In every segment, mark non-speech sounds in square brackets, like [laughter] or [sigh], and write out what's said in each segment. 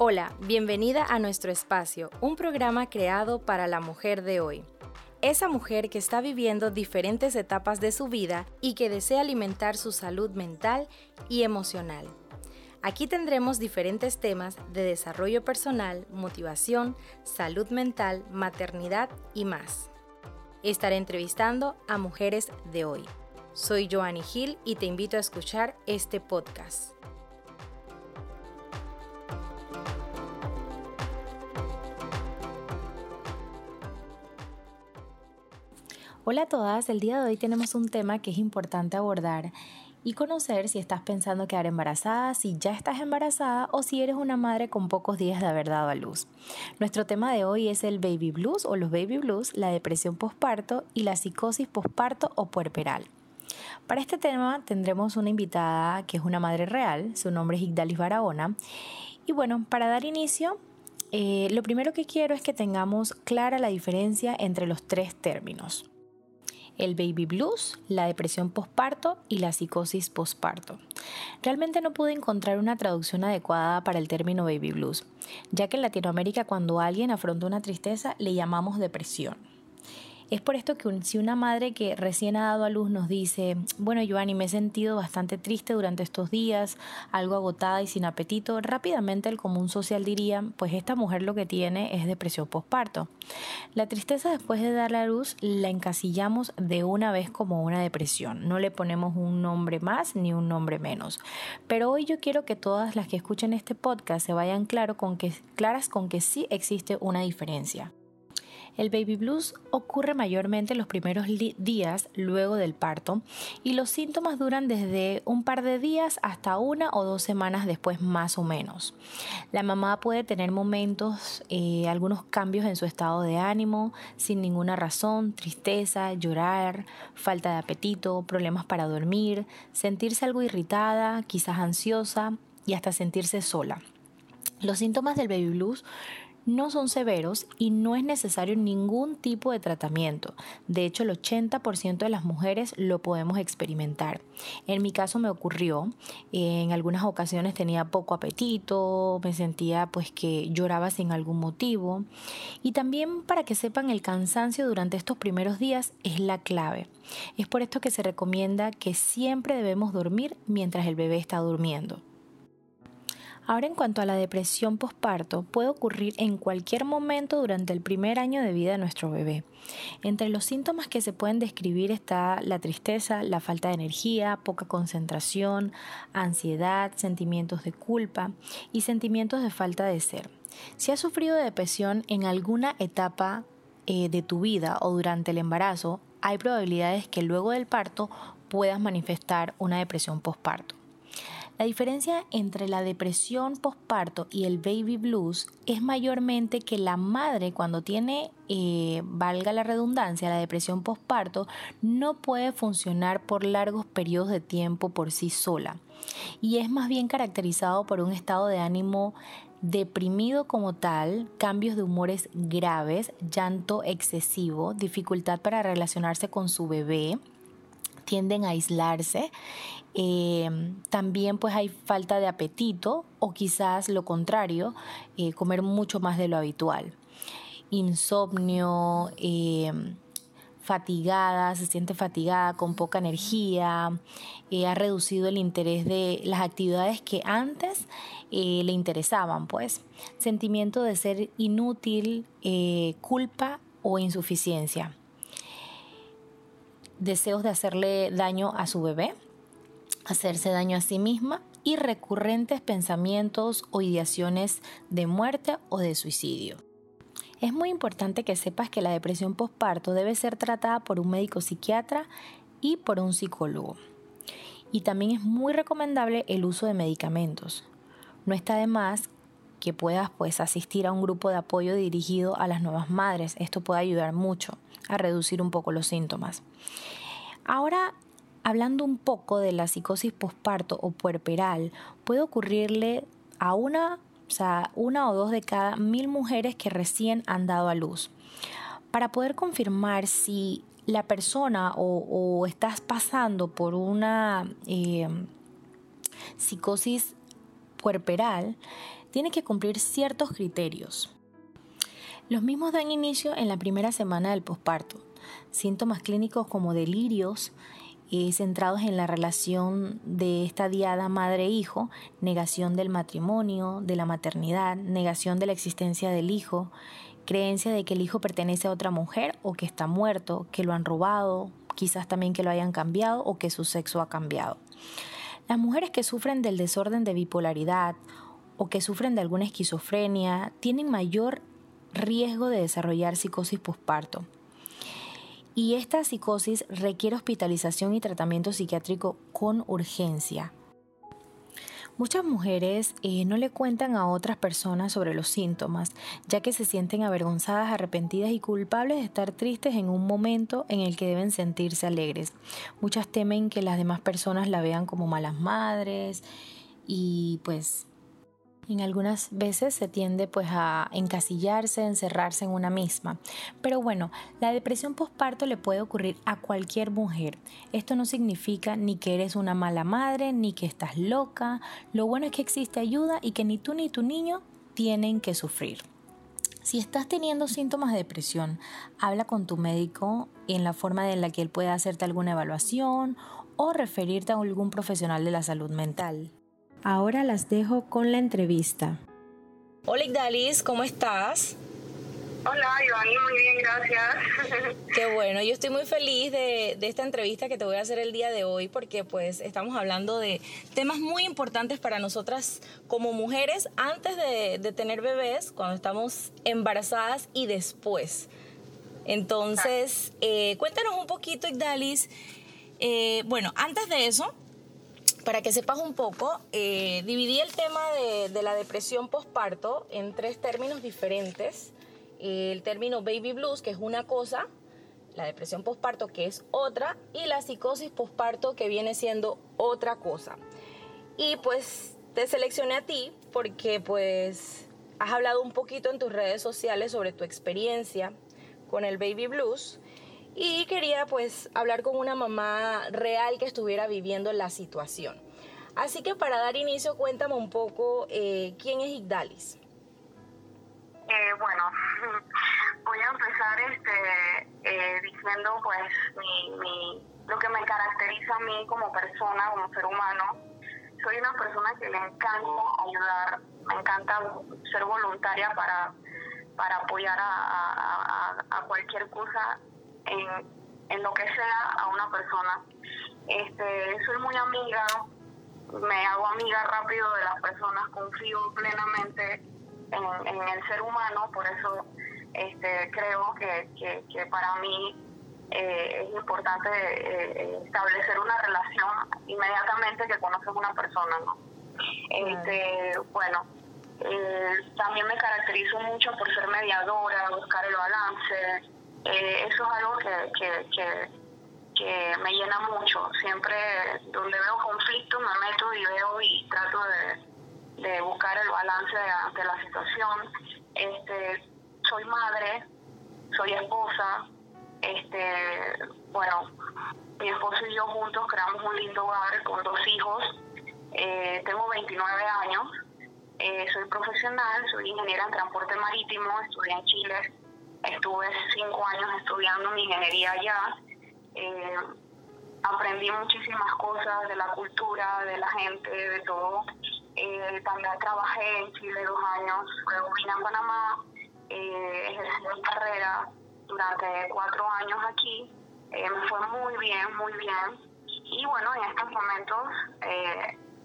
Hola, bienvenida a nuestro espacio, un programa creado para la mujer de hoy. Esa mujer que está viviendo diferentes etapas de su vida y que desea alimentar su salud mental y emocional. Aquí tendremos diferentes temas de desarrollo personal, motivación, salud mental, maternidad y más. Estaré entrevistando a mujeres de hoy. Soy Joanny Gil y te invito a escuchar este podcast. Hola a todas, el día de hoy tenemos un tema que es importante abordar y conocer si estás pensando quedar embarazada, si ya estás embarazada o si eres una madre con pocos días de haber dado a luz. Nuestro tema de hoy es el baby blues o los baby blues, la depresión postparto y la psicosis postparto o puerperal. Para este tema tendremos una invitada que es una madre real, su nombre es Igdalis Barahona. Y bueno, para dar inicio, eh, lo primero que quiero es que tengamos clara la diferencia entre los tres términos el baby blues, la depresión postparto y la psicosis postparto. Realmente no pude encontrar una traducción adecuada para el término baby blues, ya que en Latinoamérica cuando alguien afronta una tristeza le llamamos depresión. Es por esto que si una madre que recién ha dado a luz nos dice, bueno Joanny, me he sentido bastante triste durante estos días, algo agotada y sin apetito, rápidamente el común social diría, pues esta mujer lo que tiene es depresión postparto. La tristeza después de dar a luz la encasillamos de una vez como una depresión, no le ponemos un nombre más ni un nombre menos. Pero hoy yo quiero que todas las que escuchen este podcast se vayan claras con que sí existe una diferencia. El baby blues ocurre mayormente en los primeros días luego del parto y los síntomas duran desde un par de días hasta una o dos semanas después más o menos. La mamá puede tener momentos, eh, algunos cambios en su estado de ánimo sin ninguna razón, tristeza, llorar, falta de apetito, problemas para dormir, sentirse algo irritada, quizás ansiosa y hasta sentirse sola. Los síntomas del baby blues no son severos y no es necesario ningún tipo de tratamiento. De hecho, el 80% de las mujeres lo podemos experimentar. En mi caso me ocurrió, en algunas ocasiones tenía poco apetito, me sentía pues que lloraba sin algún motivo y también para que sepan el cansancio durante estos primeros días es la clave. Es por esto que se recomienda que siempre debemos dormir mientras el bebé está durmiendo. Ahora en cuanto a la depresión postparto, puede ocurrir en cualquier momento durante el primer año de vida de nuestro bebé. Entre los síntomas que se pueden describir está la tristeza, la falta de energía, poca concentración, ansiedad, sentimientos de culpa y sentimientos de falta de ser. Si has sufrido depresión en alguna etapa eh, de tu vida o durante el embarazo, hay probabilidades que luego del parto puedas manifestar una depresión postparto. La diferencia entre la depresión postparto y el baby blues es mayormente que la madre cuando tiene, eh, valga la redundancia, la depresión postparto, no puede funcionar por largos periodos de tiempo por sí sola. Y es más bien caracterizado por un estado de ánimo deprimido como tal, cambios de humores graves, llanto excesivo, dificultad para relacionarse con su bebé, tienden a aislarse. Eh, también pues hay falta de apetito o quizás lo contrario, eh, comer mucho más de lo habitual. Insomnio, eh, fatigada, se siente fatigada, con poca energía, ha reducido el interés de las actividades que antes le interesaban, pues. Sentimiento de ser inútil, culpa o insuficiencia deseos de hacerle daño a su bebé, hacerse daño a sí misma y recurrentes pensamientos o ideaciones de muerte o de suicidio. Es muy importante que sepas que la depresión postparto debe ser tratada por un médico psiquiatra y por un psicólogo. Y también es muy recomendable el uso de medicamentos. No está de más que puedas pues asistir a un grupo de apoyo dirigido a las nuevas madres. Esto puede ayudar mucho a reducir un poco los síntomas. Ahora, hablando un poco de la psicosis posparto o puerperal, puede ocurrirle a una, o sea, una o dos de cada mil mujeres que recién han dado a luz. Para poder confirmar si la persona o, estás pasando por una eh, psicosis puerperal, tiene que cumplir ciertos criterios. Los mismos dan inicio en la primera semana del posparto. Síntomas clínicos como delirios, eh, centrados en la relación de esta diada madre-hijo, negación del matrimonio, de la maternidad, negación de la existencia del hijo, creencia de que el hijo pertenece a otra mujer o que está muerto, que lo han robado, quizás también que lo hayan cambiado o que su sexo ha cambiado. Las mujeres que sufren del desorden de bipolaridad o que sufren de alguna esquizofrenia tienen mayor riesgo de desarrollar psicosis posparto. Y esta psicosis requiere hospitalización y tratamiento psiquiátrico con urgencia. Muchas mujeres eh, no le cuentan a otras personas sobre los síntomas, ya que se sienten avergonzadas, arrepentidas y culpables de estar tristes en un momento en el que deben sentirse alegres. Muchas temen que las demás personas la vean como malas madres y pues en algunas veces se tiende pues a encasillarse, encerrarse en una misma. Pero bueno, la depresión postparto le puede ocurrir a cualquier mujer. Esto no significa ni que eres una mala madre, ni que estás loca. Lo bueno es que existe ayuda y que ni tú ni tu niño tienen que sufrir. Si estás teniendo síntomas de depresión, habla con tu médico en la forma en la que él pueda hacerte alguna evaluación o referirte a algún profesional de la salud mental. Ahora las dejo con la entrevista. Hola Igdalis, ¿cómo estás? Hola, Ivani, muy bien, gracias. [laughs] Qué bueno, yo estoy muy feliz de, esta entrevista que te voy a hacer el día de hoy porque pues estamos hablando de temas muy importantes para nosotras como mujeres antes de, tener bebés, cuando estamos embarazadas y después. Entonces, eh, cuéntanos un poquito, Igdalis. Eh, bueno, antes de eso, para que sepas un poco, eh, dividí el tema de, la depresión postparto en tres términos diferentes. El término baby blues, que es una cosa, la depresión postparto, que es otra, y la psicosis postparto, que viene siendo otra cosa. Y pues te seleccioné a ti porque pues has hablado un poquito en tus redes sociales sobre tu experiencia con el baby blues y quería pues hablar con una mamá real que estuviera viviendo la situación. Así que para dar inicio, cuéntame un poco eh, quién es Igdalis. Eh, bueno, [laughs] voy a empezar este, eh, diciendo pues mi, lo que me caracteriza a mí como persona, como ser humano. Soy una persona que le encanta ayudar, me encanta ser voluntaria para, para apoyar a, a cualquier cosa en, lo que sea a una persona. Este, soy muy amiga, me hago amiga rápido de las personas, confío plenamente en, el ser humano, por eso este, creo que, que, para mí eh, es importante eh, establecer una relación inmediatamente que conoces una persona, ¿no? Este, bueno, eh, también me caracterizo mucho por ser mediadora, buscar el balance, eh, eso es algo que, que, que, me llena mucho. Siempre donde veo conflicto me meto y veo y trato de, buscar el balance ante la situación. Este, soy madre, soy esposa, este, bueno, mi esposo y yo juntos creamos un lindo hogar con dos hijos. Eh, tengo 29 años, eh, soy profesional, soy ingeniera en transporte marítimo, estudié en Chile Estuve cinco años estudiando mi ingeniería allá. Eh, aprendí muchísimas cosas de la cultura, de la gente, de todo. Eh, también trabajé en Chile dos años, luego vine a Panamá, eh, ejercí mi carrera durante cuatro años aquí. Eh, me fue muy bien, muy bien. Y bueno, en estos momentos,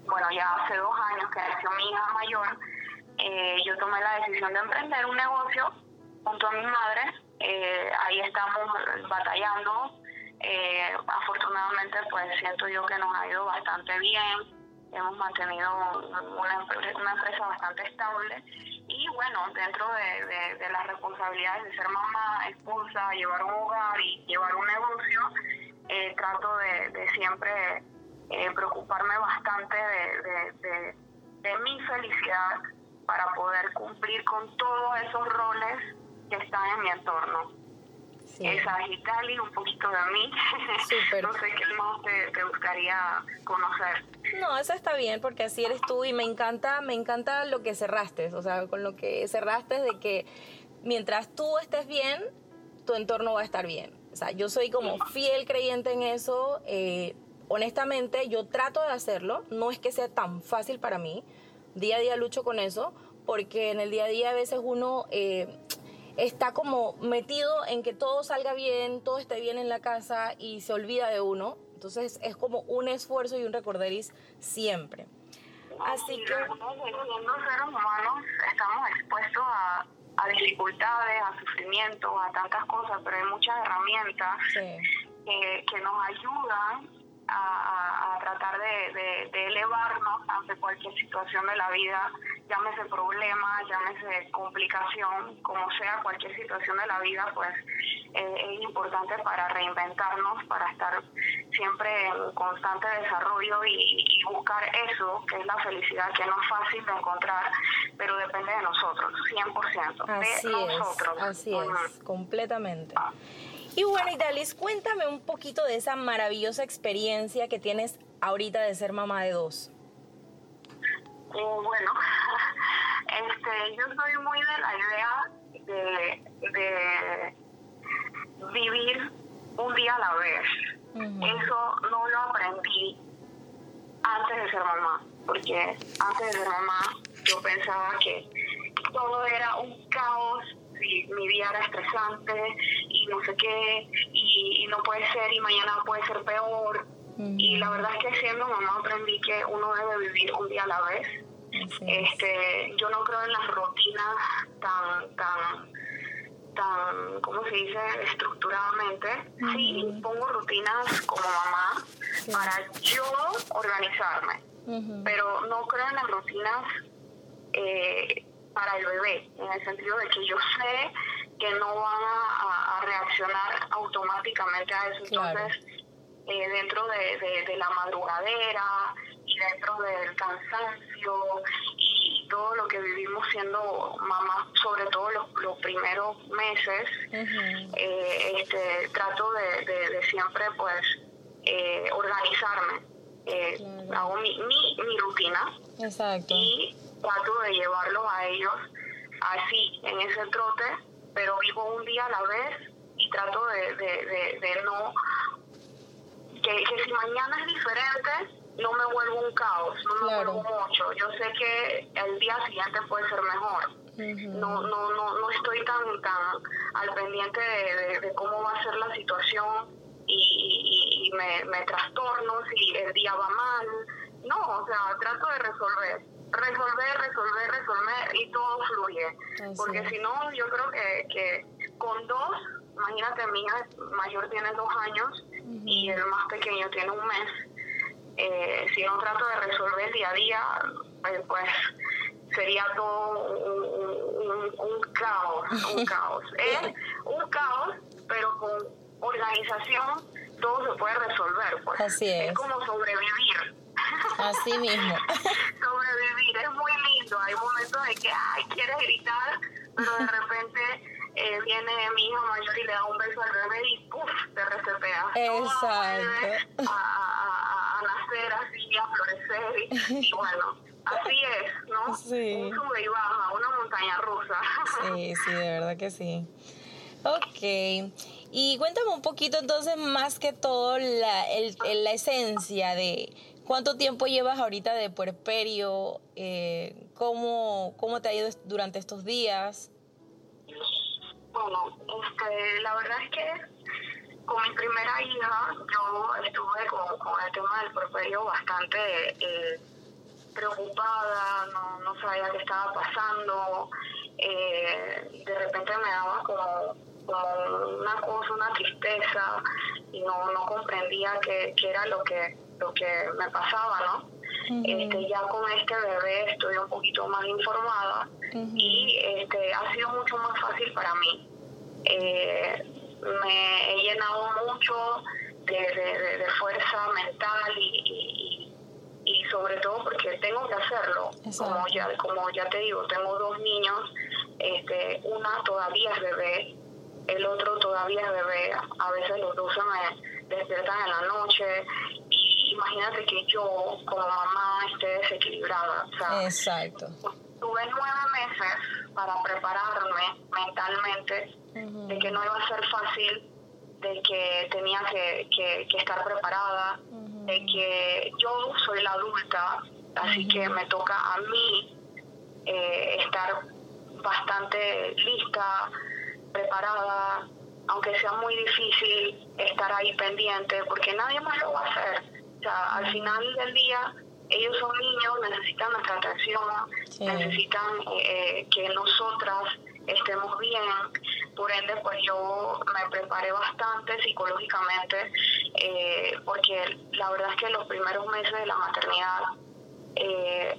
bueno, ya hace dos años que nació mi hija mayor, yo tomé la decisión de emprender un negocio junto a mi madre. Eh, ahí estamos batallando. Eh, afortunadamente, pues siento yo que nos ha ido bastante bien. Hemos mantenido una, empresa bastante estable. Y bueno, dentro de, las responsabilidades de ser mamá, esposa, llevar un hogar y llevar un negocio, eh, trato de, siempre preocuparme bastante de mi felicidad para poder cumplir con todos esos roles que están en mi entorno. Sí. Esa es Italia, un poquito de mí. [laughs] no sé qué más te, gustaría conocer. No, eso está bien porque así eres tú y me encanta, me encanta lo que cerraste, o sea, con lo que cerraste de que mientras tú estés bien, tu entorno va a estar bien. O sea, yo soy como fiel creyente en eso. Eh, honestamente, yo trato de hacerlo. No es que sea tan fácil para mí. Día a día lucho con eso, porque en el día a día a veces uno eh, está como metido en que todo salga bien, todo esté bien en la casa y se olvida de uno. Entonces es como un esfuerzo y un recorderis siempre. Así que... Siendo seres humanos estamos expuestos a, a, dificultades, a sufrimiento, a tantas cosas, pero hay muchas herramientas que nos ayudan a, tratar de, elevarnos ante cualquier situación de la vida, llámese problema, llámese complicación, como sea cualquier situación de la vida, pues eh, es importante para reinventarnos, para estar siempre en constante desarrollo y, buscar eso, que es la felicidad, que no es fácil de encontrar, pero depende de nosotros, 100%. Así de es, nosotros. Así es, completamente. Y bueno, Italis, cuéntame un poquito de esa maravillosa experiencia que tienes ahorita de ser mamá de dos. Eh, bueno, [laughs] este, yo soy muy de la idea de, vivir un día a la vez. Eso no lo aprendí antes de ser mamá, porque antes de ser mamá yo pensaba que todo era un caos y mi día era estresante y no sé qué, y, no puede ser, y mañana puede ser peor. Y la verdad es que siendo mamá aprendí que uno debe vivir un día a la vez. Este, yo no creo en las rutinas tan, tan, tan, ¿cómo se dice?, estructuradamente. Sí, pongo rutinas como mamá para yo organizarme, pero no creo en las rutinas eh, para el bebé, en el sentido de que yo sé que no van a, reaccionar automáticamente a eso. Entonces, eh, dentro de, la madrugadera y dentro del cansancio y todo lo que vivimos siendo mamás, sobre todo los, primeros meses, eh, este, trato de, siempre pues eh, organizarme. Hago mi, mi, mi rutina Exacto. y trato de llevarlos a ellos así, en ese trote, pero vivo un día a la vez y trato de, de, no, que, si mañana es diferente, no me vuelvo un caos, no me vuelvo mucho. Yo sé que el día siguiente puede ser mejor. no, no, no, no estoy tan, tan al pendiente de, cómo va a ser la situación y, y, me, me trastorno si el día va mal. No, o sea, trato de resolver resolver, resolver, resolver y todo fluye. Porque si no, yo creo que, que con dos, imagínate, mi hija mayor tiene dos años y el más pequeño tiene un mes. Eh, si no trato de resolver día a día, eh, pues sería todo un, caos, un [laughs] caos. Es un caos, pero con organización todo se puede resolver. Pues. Así es. Es como sobrevivir. Así mismo. Sobrevivir es muy lindo. Hay momentos en que, ay, quieres gritar, pero de repente eh, viene mi hijo mayor y le da un beso al bebé y ¡puf! te resetea. Exacto. A, a, nacer así, a florecer. Y, bueno, así es, ¿no? [laughs] Sí. Un sube y baja, una montaña rusa. Sí, sí, de verdad que sí. Ok. Y cuéntame un poquito entonces más que todo la, el, la esencia de ¿Cuánto tiempo llevas ahorita de puerperio? Eh, ¿cómo, ¿Cómo te ha ido durante estos días? Bueno, este, la verdad es que con mi primera hija yo estuve con, el tema del puerperio bastante eh, preocupada, no, no sabía qué estaba pasando, eh, de repente me daba como, como, una cosa, una tristeza y no, no comprendía qué, qué era lo que lo que me pasaba, ¿no? este, ya con este bebé estoy un poquito más informada y este, ha sido mucho más fácil para mí. Eh, me he llenado mucho de, fuerza mental y, y, sobre todo porque tengo que hacerlo. Como ya, como ya te digo, tengo dos niños, este, una todavía es bebé, el otro todavía es bebé, a veces los dos se me despiertan en la noche imagínate que yo como mamá esté desequilibrada. O sea, Exacto. Tuve nueve meses para prepararme mentalmente de que no iba a ser fácil, de que tenía que, que, estar preparada, de que yo soy la adulta, así que me toca a mí eh, estar bastante lista, preparada, aunque sea muy difícil estar ahí pendiente, porque nadie más lo va a hacer. Sea, al final del día, ellos son niños, necesitan nuestra atención, necesitan eh, eh, que nosotras estemos bien. Por ende, pues yo me preparé bastante psicológicamente, eh, porque la verdad es que los primeros meses de la maternidad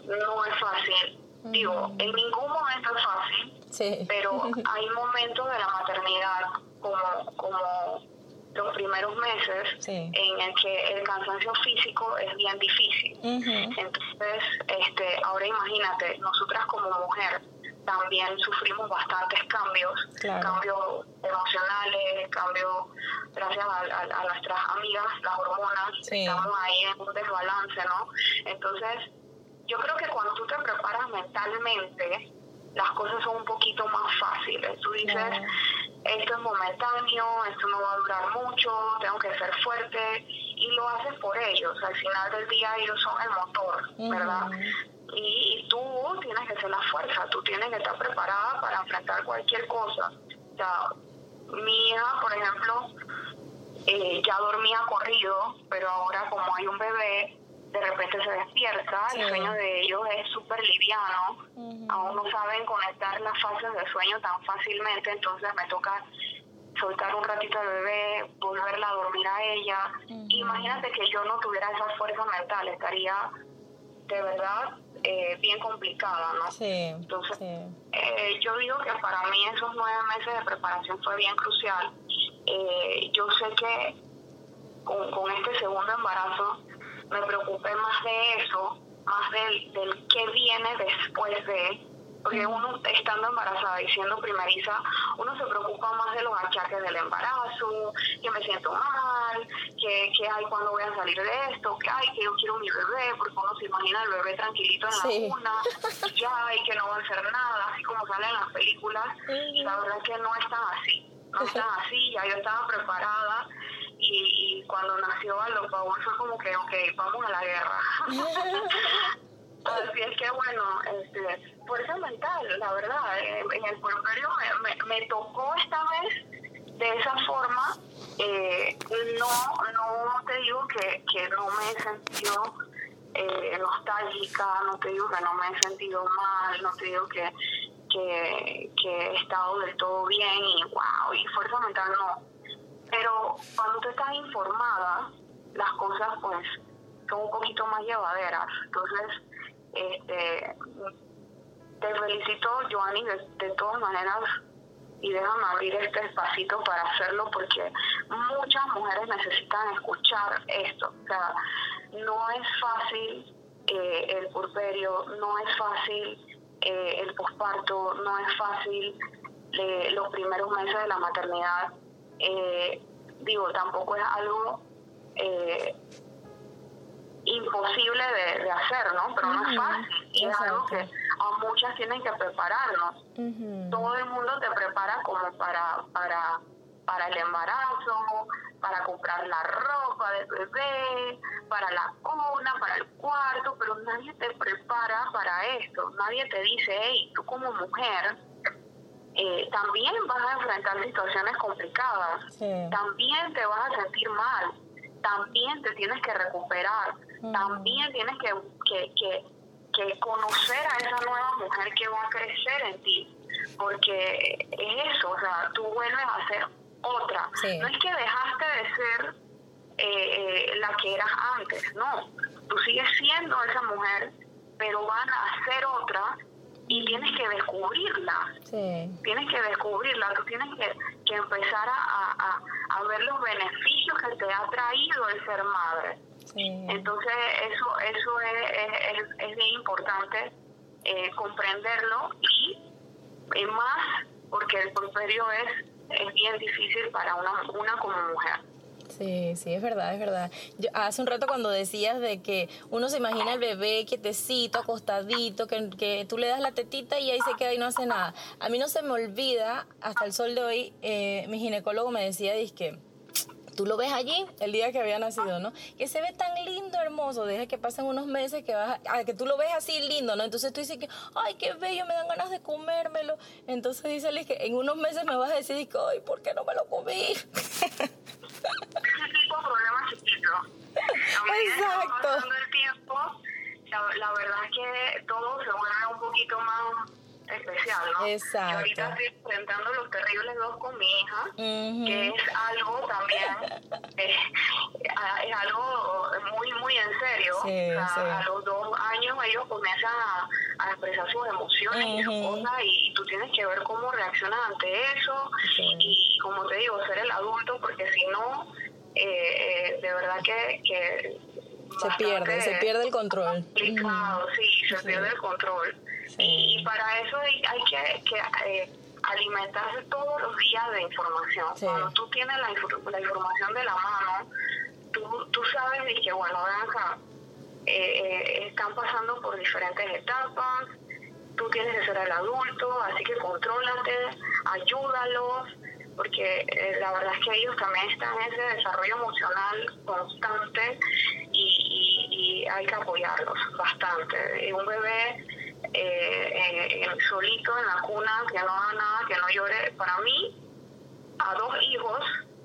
no es fácil. Digo, en ningún momento es fácil, pero [laughs] hay momentos de la maternidad como, como los primeros meses en el que el cansancio físico es bien difícil. Entonces, este, ahora imagínate, nosotras como mujer también sufrimos bastantes cambios, cambios emocionales, cambios gracias a, nuestras amigas, las hormonas, estamos ahí en un desbalance, ¿no? Entonces, yo creo que cuando tú te preparas mentalmente, las cosas son un poquito más fáciles. Tú dices, esto es momentáneo, esto no va a durar mucho, tengo que ser fuerte y lo haces por ellos. Al final del día ellos son el motor, ¿verdad? Y, tú tienes que ser la fuerza, tú tienes que estar preparada para enfrentar cualquier cosa. O sea, mi hija, por ejemplo, eh, ya dormía corrido, pero ahora como hay un bebé, de repente se despierta, el sueño de ellos es súper liviano, aún no saben conectar las fases del sueño tan fácilmente, entonces me toca soltar un ratito al bebé, volverla a dormir a ella. Imagínate que yo no tuviera esa fuerza mental, estaría de verdad eh, bien complicada, ¿no? Sí, Entonces, Eh, yo digo que para mí esos nueve meses de preparación fue bien crucial. Eh, yo sé que con, con este segundo embarazo me preocupé más de eso, más del, del qué viene después de, porque uno estando embarazada y siendo primeriza, uno se preocupa más de los achaques del embarazo, que me siento mal, que, que hay cuando voy a salir de esto, que hay que yo quiero mi bebé, porque uno se imagina el bebé tranquilito en la cuna, y ya, y que no va a hacer nada, así como sale en las películas, y la verdad es que no es tan así, no es tan así, ya yo estaba preparada y, cuando nació Aldo Paul fue como que, ok, vamos a la guerra. [laughs] Así es que bueno, este, fuerza mental, la verdad, en el puerperio me, me, tocó esta vez de esa forma. Eh, no, no te digo que, que no me he sentido eh, nostálgica, no te digo que no me he sentido mal, no te digo que, que, que he estado del todo bien y wow, y fuerza mental no pero cuando tú estás informada, las cosas pues son un poquito más llevaderas. Entonces, este, te felicito, Joanny, de, todas maneras, y déjame abrir este espacito para hacerlo porque muchas mujeres necesitan escuchar esto. O sea, no es fácil eh, el purperio, no es fácil eh, el posparto, no es fácil eh, los primeros meses de la maternidad eh, digo, tampoco es algo eh, imposible de, hacer, ¿no? Pero no es fácil. Y es algo que a muchas tienen que prepararnos. Todo el mundo te prepara como para, para, para el embarazo, para comprar la ropa del bebé, para la cuna, para el cuarto, pero nadie te prepara para esto. Nadie te dice, hey, tú como mujer eh, también vas a enfrentar situaciones complicadas, también te vas a sentir mal, también te tienes que recuperar, también tienes que, que, que, conocer a esa nueva mujer que va a crecer en ti, porque es eso, o sea, tú vuelves a ser otra. No es que dejaste de ser eh, eh, la que eras antes, no, tú sigues siendo esa mujer, pero van a ser otra y tienes que descubrirla. Tienes que descubrirla, tú tienes que, que empezar a, a, ver los beneficios que te ha traído el ser madre. Entonces, eso eso es, es, es bien importante eh, comprenderlo y, más porque el porperio es, es bien difícil para una, una como mujer. Sí, sí, es verdad, es verdad. Yo, hace un rato cuando decías de que uno se imagina el bebé quietecito, acostadito, que, que tú le das la tetita y ahí se queda y no hace nada. A mí no se me olvida, hasta el sol de hoy, eh, mi ginecólogo me decía, que tú lo ves allí el día que había nacido, ¿no? Que se ve tan lindo, hermoso, deja que pasen unos meses que vas a, que tú lo ves así lindo, ¿no? Entonces tú dices que, ay, qué bello, me dan ganas de comérmelo. Entonces dice que en unos meses me vas a decir que, ay, ¿por qué no me lo comí? [laughs] problema chiquito. Exacto. el tiempo, la, verdad es que todo se vuelve un poquito más especial, ¿no? Exacto. Yo ahorita estoy enfrentando los terribles dos con mi hija, que es algo también, [laughs] eh, es, algo muy, muy en serio. A los dos años ellos comienzan a, expresar sus emociones y sus cosas y tú tienes que ver cómo reaccionan ante eso y, como te digo, ser el adulto, porque si no eh, de verdad que, que se pierde, se pierde el control. Complicado, sí, se pierde el control. Y para eso hay, que, que eh, alimentarse todos los días de información. Cuando tú tienes la, la, información de la mano, tú, tú sabes de que, bueno, acá, eh, eh, están pasando por diferentes etapas, tú tienes que ser el adulto, así que contrólate, ayúdalos porque eh, la verdad es que ellos también están en ese desarrollo emocional constante y, y, hay que apoyarlos bastante. Un bebé eh, solito en la cuna, que no haga nada, que no llore, para mí, a dos hijos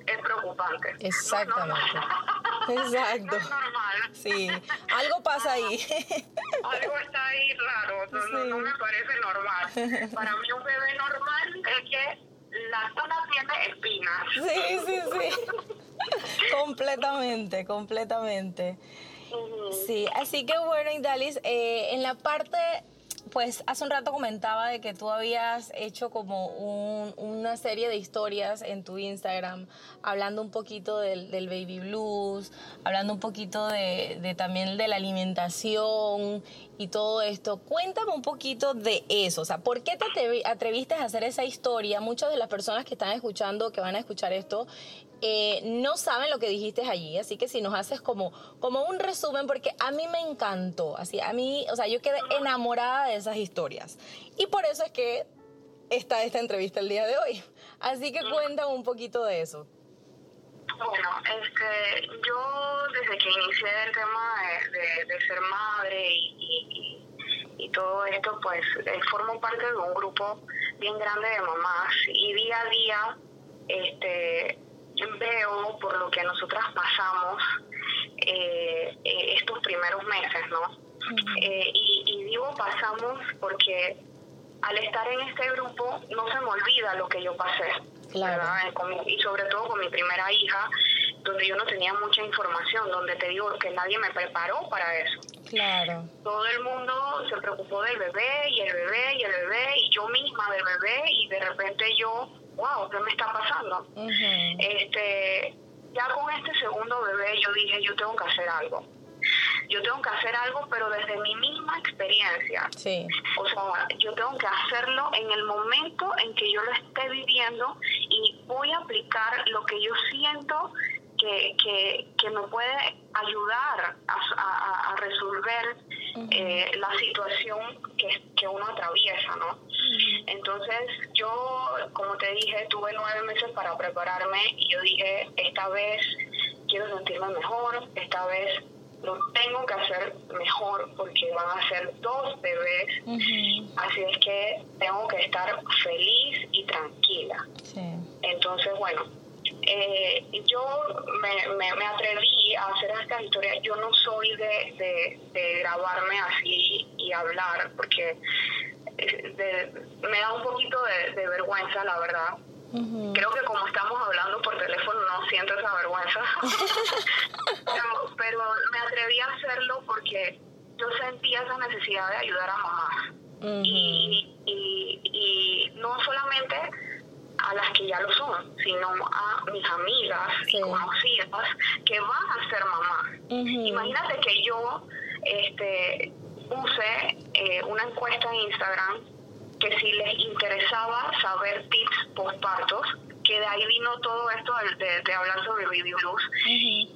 es preocupante. Exactamente. [laughs] Exacto. es normal. Sí, algo pasa ahí. [laughs] algo está ahí raro, no, no me parece normal. Para mí un bebé normal es que la zona tiene espinas. Sí, sí, sí. [laughs] completamente, completamente. Sí, así que bueno, Indalis, eh, en la parte pues hace un rato comentaba de que tú habías hecho como una serie de historias en tu Instagram, hablando un poquito del, baby blues, hablando un poquito de, también de la alimentación y todo esto. Cuéntame un poquito de eso, o sea, ¿por qué te atreviste a hacer esa historia? Muchas de las personas que están escuchando, que van a escuchar esto, eh, no saben lo que dijiste allí, así que si nos haces como, como un resumen, porque a mí me encantó, así, a mí, o sea, yo quedé enamorada de esas historias. Y por eso es que está esta entrevista el día de hoy. Así que cuéntame un poquito de eso. Bueno, este, yo desde que inicié el tema de, ser madre y, todo esto, pues eh, formo parte de un grupo bien grande de mamás y día a día, este, veo por lo que nosotras pasamos eh, eh, estos primeros meses, ¿no? Eh, y, digo pasamos porque al estar en este grupo no se me olvida lo que yo pasé, y sobre todo con mi primera hija, donde yo no tenía mucha información, donde te digo que nadie me preparó para eso. Claro. Todo el mundo se preocupó del bebé y el bebé y el bebé y yo misma del bebé y de repente yo wow, ¿qué me está pasando? este, ya con este segundo bebé yo dije, yo tengo que hacer algo. Yo tengo que hacer algo, pero desde mi misma experiencia. Sí. O sea, yo tengo que hacerlo en el momento en que yo lo esté viviendo y voy a aplicar lo que yo siento que, que, que me puede ayudar a, a, resolver eh, la situación que, que uno atraviesa, ¿no? Entonces yo, como te dije, tuve nueve meses para prepararme y yo dije, esta vez quiero sentirme mejor, esta vez lo tengo que hacer mejor porque van a ser dos bebés, así es que tengo que estar feliz y tranquila. Entonces, bueno, eh, yo me, me, atreví a hacer esta historia. Yo no soy de, de grabarme así y hablar porque me da un poquito de, vergüenza, la verdad. Creo que como estamos hablando por teléfono no siento esa vergüenza, [laughs] pero, me atreví a hacerlo porque yo sentía esa necesidad de ayudar a mamá. y, y, no solamente a las que ya lo son, sino a mis amigas y conocidas que van a ser mamá. Imagínate que yo este, puse eh, una encuesta en Instagram que si les interesaba saber tips postpartos, que de ahí vino todo esto de, de, hablar sobre baby blues. Y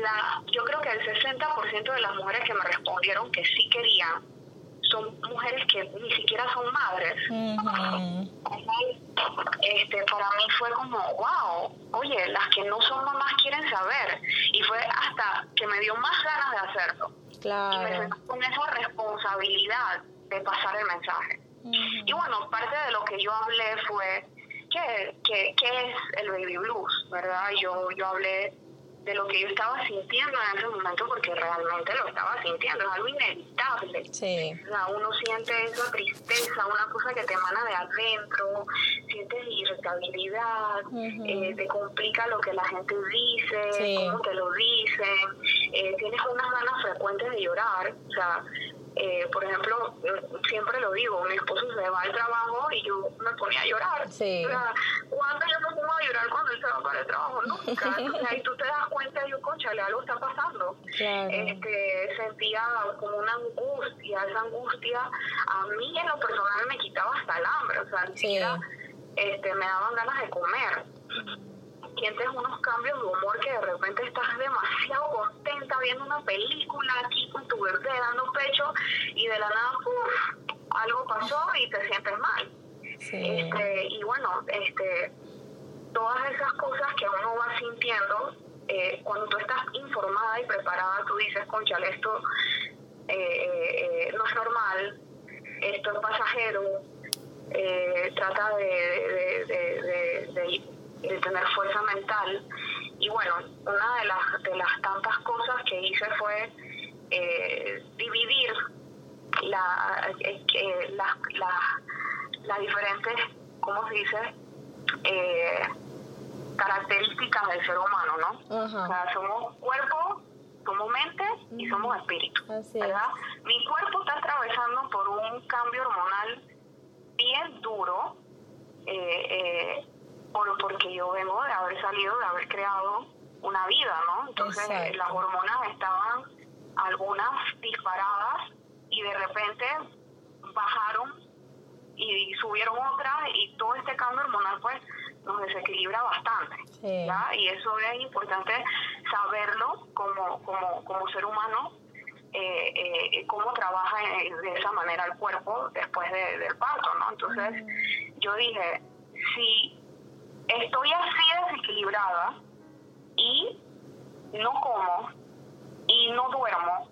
la, yo creo que el 60% de las mujeres que me respondieron que sí querían son mujeres que ni siquiera son madres. Este, para mí fue como, wow, oye, las que no son mamás quieren saber. Y fue hasta que me dio más ganas de hacerlo. Claro. Y me sentí con esa responsabilidad de pasar el mensaje. Y bueno, parte de lo que yo hablé fue, ¿qué, qué, qué es el baby blues? ¿Verdad? Yo, yo hablé de lo que yo estaba sintiendo en ese momento porque realmente lo estaba sintiendo, es algo inevitable. Sí. O sea, uno siente esa tristeza, una cosa que te emana de adentro, sientes irritabilidad, eh, te complica lo que la gente dice, cómo te lo dicen, eh, tienes unas ganas frecuentes de llorar, o sea, eh, por ejemplo, siempre lo digo, mi esposo se va al trabajo y yo me ponía a llorar. Sí. O sea, ¿cuándo yo me pongo a llorar cuando él se va para el trabajo? Nunca. [laughs] Entonces ahí tú te das cuenta yo, conchale, algo está pasando. Claro. Este, sentía como una angustia, esa angustia a mí en lo personal me quitaba hasta el hambre, o sea, ni siquiera este, me daban ganas de comer sientes unos cambios de humor que de repente estás demasiado contenta viendo una película aquí con tu bebé dando pecho y de la nada algo pasó y te sientes mal. Este, y bueno, este, todas esas cosas que uno va sintiendo, eh, cuando tú estás informada y preparada, tú dices, conchale, esto eh, eh, no es normal, esto es pasajero, trata de, de, de de tener fuerza mental. Y bueno, una de las, de las tantas cosas que hice fue eh, dividir la, eh, las la, diferentes, ¿cómo se dice? Eh, características del ser humano, ¿no? O sea, somos cuerpo, somos mente y somos espíritu, ¿verdad? Mi cuerpo está atravesando por un cambio hormonal bien duro, eh, eh, por, porque yo vengo de haber salido, de haber creado una vida, ¿no? Entonces las hormonas estaban algunas disparadas y de repente bajaron y subieron otras y todo este cambio hormonal pues nos desequilibra bastante. Y eso es importante saberlo como, como, como ser humano, eh, eh, cómo trabaja de esa manera el cuerpo después del parto, ¿no? Entonces yo dije, si estoy así desequilibrada y no como y no duermo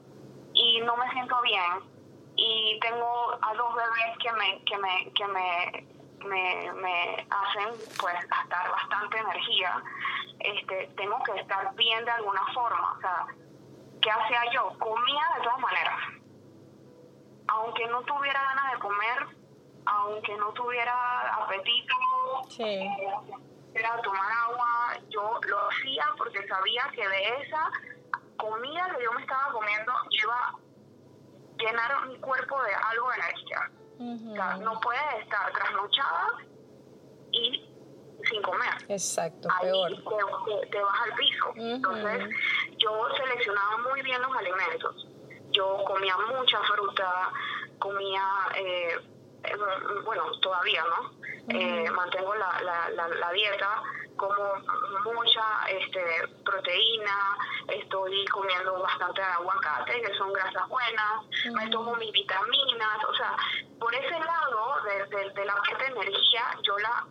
y no me siento bien y tengo a dos bebés que me que me que me me, hacen pues gastar bastante energía. Este tengo que estar bien de alguna forma o sea qué hacía yo comía de todas maneras. Aunque no tuviera ganas de comer aunque no tuviera apetito sí era tomar agua, yo lo hacía porque sabía que de esa comida que yo me estaba comiendo iba a llenar mi cuerpo de algo de energía. o sea, no puedes estar trasnochada y sin comer. Exacto, Ahí Te, te, vas al piso. Entonces, yo seleccionaba muy bien los alimentos. Yo comía mucha fruta, comía, eh, eh bueno, todavía, ¿no? Eh, mantengo la, la, la, dieta, como mucha este, proteína, estoy comiendo bastante aguacate, que son grasas buenas, me tomo mis vitaminas, o sea, por ese lado de, de, la parte de energía, yo la,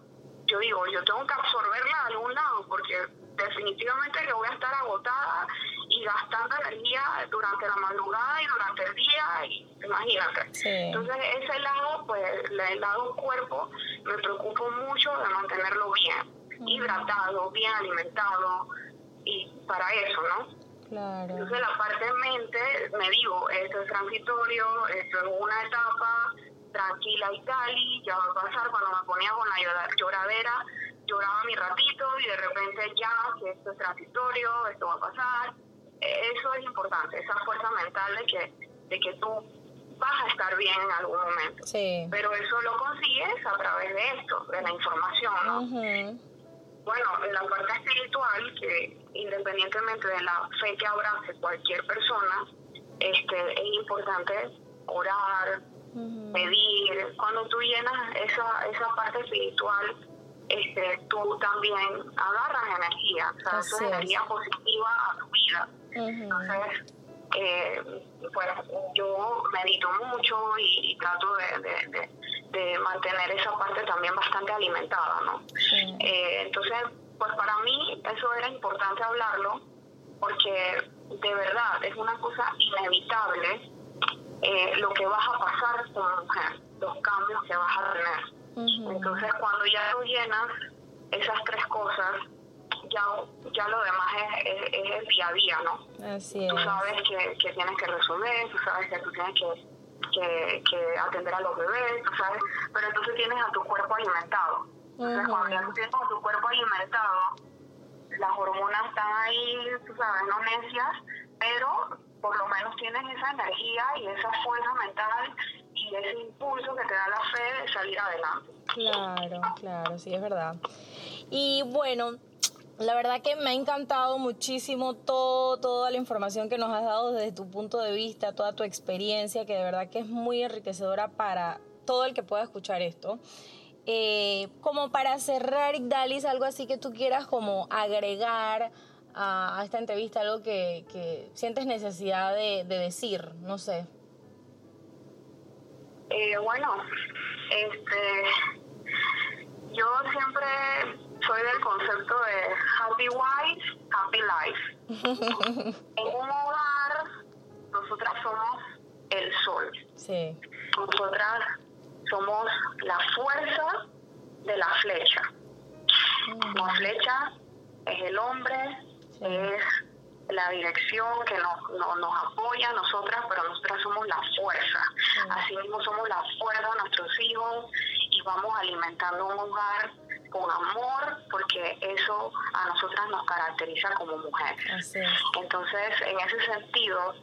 yo digo, yo tengo que absorberla de algún lado, porque definitivamente que voy a estar agotada y gastando energía durante la madrugada y durante el día, y imagínate. Entonces ese lado, pues el lado cuerpo, me preocupo mucho de mantenerlo bien, hidratado, bien alimentado, y para eso, ¿no? Claro. Entonces la parte mente, me digo, esto es transitorio, esto es una etapa, tranquila y cali, ya va a pasar cuando me ponía con la lloradera, lloraba mi ratito y de repente ya, que esto es transitorio, esto va a pasar, eso es importante, esa fuerza mental de que, de que tú vas a estar bien en algún momento. Sí. Pero eso lo consigues a través de esto, de la información, ¿no? Bueno, en la parte espiritual, que independientemente de la fe que abrace cualquier persona, este, es importante orar, pedir. Cuando tú llenas esa, esa parte espiritual, este, tú también agarras energía, o sea, es energía positiva a tu vida. Entonces, eh, pues yo medito mucho y, trato de, de, mantener esa parte también bastante alimentada, ¿no? Eh, entonces, pues para mí eso era importante hablarlo porque de verdad es una cosa inevitable eh, lo que vas a pasar como mujer, los cambios que vas a tener. Entonces, cuando ya tú llenas esas tres cosas, ya, ya lo demás es, es, el día a día, ¿no? Así Tú sabes que, que tienes que resolver, tú sabes que tú tienes que, que, que, atender a los bebés, tú sabes, pero entonces tienes a tu cuerpo alimentado. Entonces, cuando ya tú tienes a tu cuerpo alimentado, las hormonas están ahí, tú sabes, no necias, pero por lo menos tienes esa energía y esa fuerza mental y ese impulso que te da la fe de salir adelante. Claro, claro, sí, es verdad. Y bueno, la verdad que me ha encantado muchísimo todo, toda la información que nos has dado desde tu punto de vista, toda tu experiencia, que de verdad que es muy enriquecedora para todo el que pueda escuchar esto. Eh, como para cerrar, Dalis, algo así que tú quieras como agregar a, esta entrevista, algo que, sientes necesidad de, decir, no sé. Eh, bueno, este, yo siempre soy del concepto de happy wife, happy life. [laughs] en un hogar, nosotras somos el sol. Sí. Nosotras somos la fuerza de la flecha. La flecha es el hombre, es la dirección que nos, nos apoya a nosotras, pero nosotras somos la fuerza. Así mismo somos la fuerza de nuestros hijos y vamos alimentando un hogar con amor, porque eso a nosotras nos caracteriza como mujeres. Entonces, en ese sentido,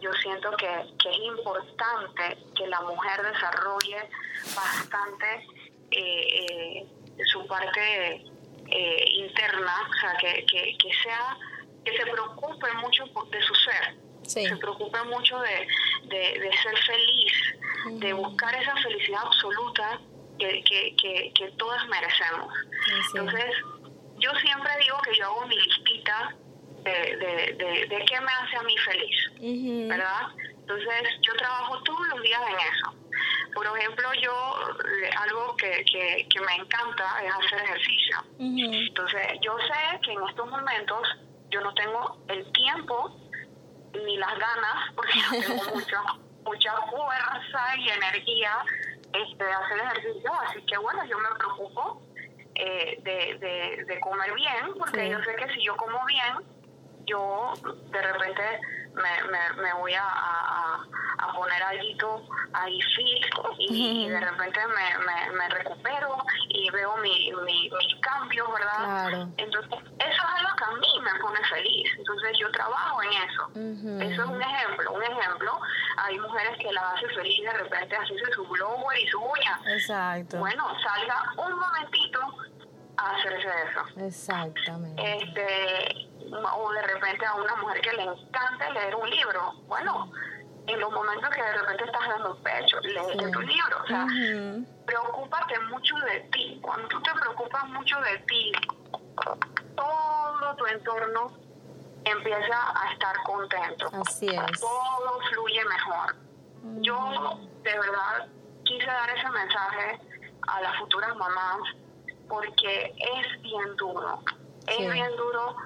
yo siento que, que, es importante que la mujer desarrolle bastante eh, eh, su parte eh, interna, o sea, que, que, que, sea, que se preocupe mucho de su ser, se preocupe mucho de, de, ser feliz, de buscar esa felicidad absoluta que, que, que, todas merecemos. Entonces, yo siempre digo que yo hago mi listita de, de, de, qué me hace a mí feliz, ¿verdad? Entonces, yo trabajo todos los días en eso. Por ejemplo, yo eh, algo que, que, que me encanta es hacer ejercicio. Entonces, yo sé que en estos momentos yo no tengo el tiempo ni las ganas, [laughs] porque yo tengo [laughs] mucha, mucha fuerza y energía este, de hacer ejercicio, así que bueno, yo me preocupo eh, de, de, comer bien, porque yo sé que si yo como bien, yo de repente me, me, me voy a, a, a, poner algo ahí fit y, de repente me, me, recupero y veo mi, mi, mis cambios, ¿verdad? Entonces, eso es algo que a mí me pone feliz. Entonces, yo trabajo en eso. Eso es un ejemplo. Un ejemplo, hay mujeres que la hacen feliz de repente hacerse su blower y su uña. Exacto. Bueno, salga un momentito a hacerse eso. Exactamente. Este, o de repente a una mujer que le encanta leer un libro. Bueno, en los momentos que de repente estás dando pecho, lees tu libro. O sea, preocúpate mucho de ti. Cuando tú te preocupas mucho de ti, todo tu entorno empieza a estar contento. Así es. Todo fluye mejor. Yo de verdad quise dar ese mensaje a las futuras mamás porque es bien duro. Es bien duro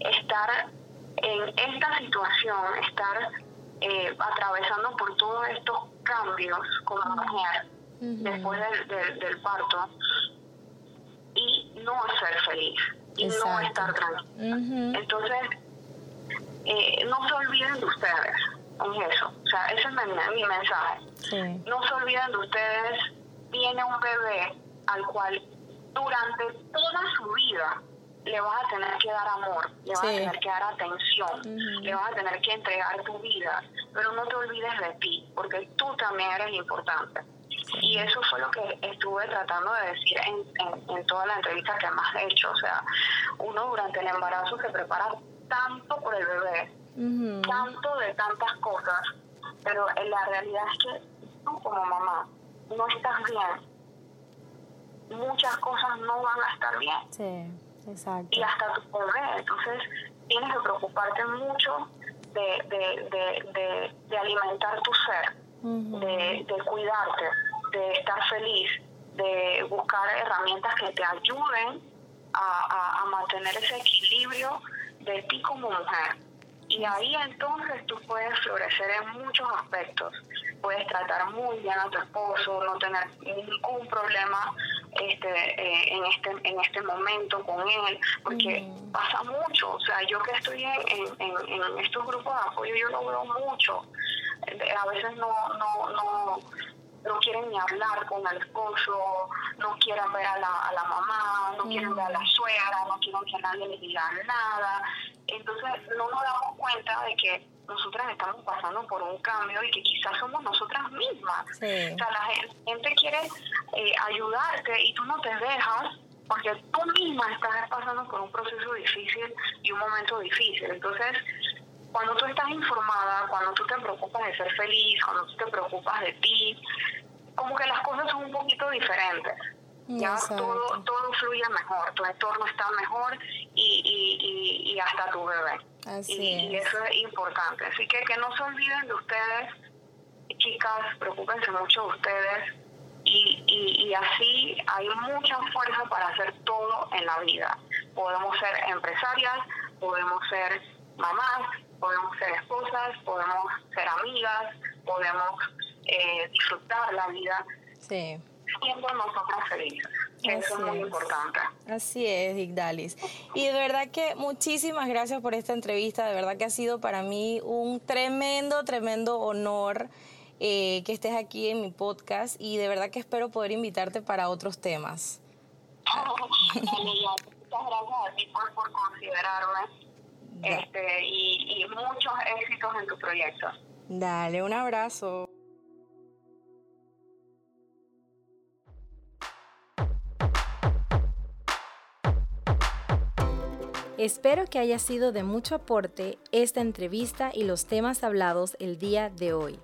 estar en esta situación, estar eh, atravesando por todos estos cambios como mujer después del, del, parto y no ser feliz y no estar tranquila. Entonces, eh, no se olviden de ustedes en eso. O sea, ese es mi, mi mensaje. No se olviden de ustedes. Tiene un bebé al cual durante toda su vida le vas a tener que dar amor, le vas a tener que dar atención, le vas a tener que entregar tu vida, pero no te olvides de ti, porque tú también eres importante. Y eso fue lo que estuve tratando de decir en, en, toda la entrevista que más he hecho. O sea, uno durante el embarazo se prepara tanto por el bebé, tanto de tantas cosas, pero la realidad es que tú como mamá no estás bien muchas cosas no van a estar bien. Sí, exacto. Y hasta tu bebé. Entonces, tienes que preocuparte mucho de, de, de, de alimentar tu ser, de, de cuidarte, de estar feliz, de buscar herramientas que te ayuden a, a, mantener ese equilibrio de ti como mujer. Y ahí entonces tú puedes florecer en muchos aspectos. Puedes tratar muy bien a tu esposo, no tener ningún problema este, eh, en este en este momento con él, porque pasa mucho. O sea, yo que estoy en, en, en, estos grupos de apoyo, yo lo veo mucho. A veces no, no, no, no quieren ni hablar con el esposo, no quieren ver a la, a la mamá, no quieren ver a la suegra, no quieren que nadie les diga nada. Entonces no nos damos cuenta de que nosotras estamos pasando por un cambio y que quizás somos nosotras mismas. O sea, la gente quiere eh, ayudarte y tú no te dejas porque tú misma estás pasando por un proceso difícil y un momento difícil. Entonces, cuando tú estás informada, cuando tú te preocupas de ser feliz, cuando tú te preocupas de ti, como que las cosas son un poquito diferentes. Ya todo, todo fluye mejor, tu entorno está mejor y, y, y, hasta tu bebé. Y, eso es importante. Así que que no se olviden de ustedes, chicas, preocupense mucho de ustedes y, y, y así hay mucha fuerza para hacer todo en la vida. Podemos ser empresarias, podemos ser mamás, podemos ser esposas, podemos ser amigas, podemos eh, disfrutar la vida sí. Siendo nosotras felices. Eso es muy importante. Así es, Digdalis. Y de verdad que muchísimas gracias por esta entrevista. De verdad que ha sido para mí un tremendo, tremendo honor eh, que estés aquí en mi podcast y de verdad que espero poder invitarte para otros temas. [laughs] muchas gracias a ti por, considerarme este, y, y muchos éxitos en tu proyecto. Dale, un abrazo. Espero que haya sido de mucho aporte esta entrevista y los temas hablados el día de hoy.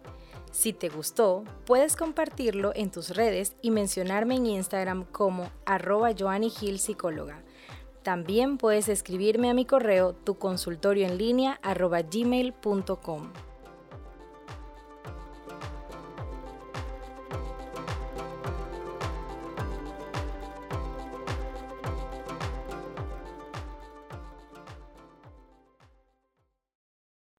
Si te gustó, puedes compartirlo en tus redes y mencionarme en Instagram como arroba Psicóloga. También puedes escribirme a mi correo tu línea arroba gmail.com.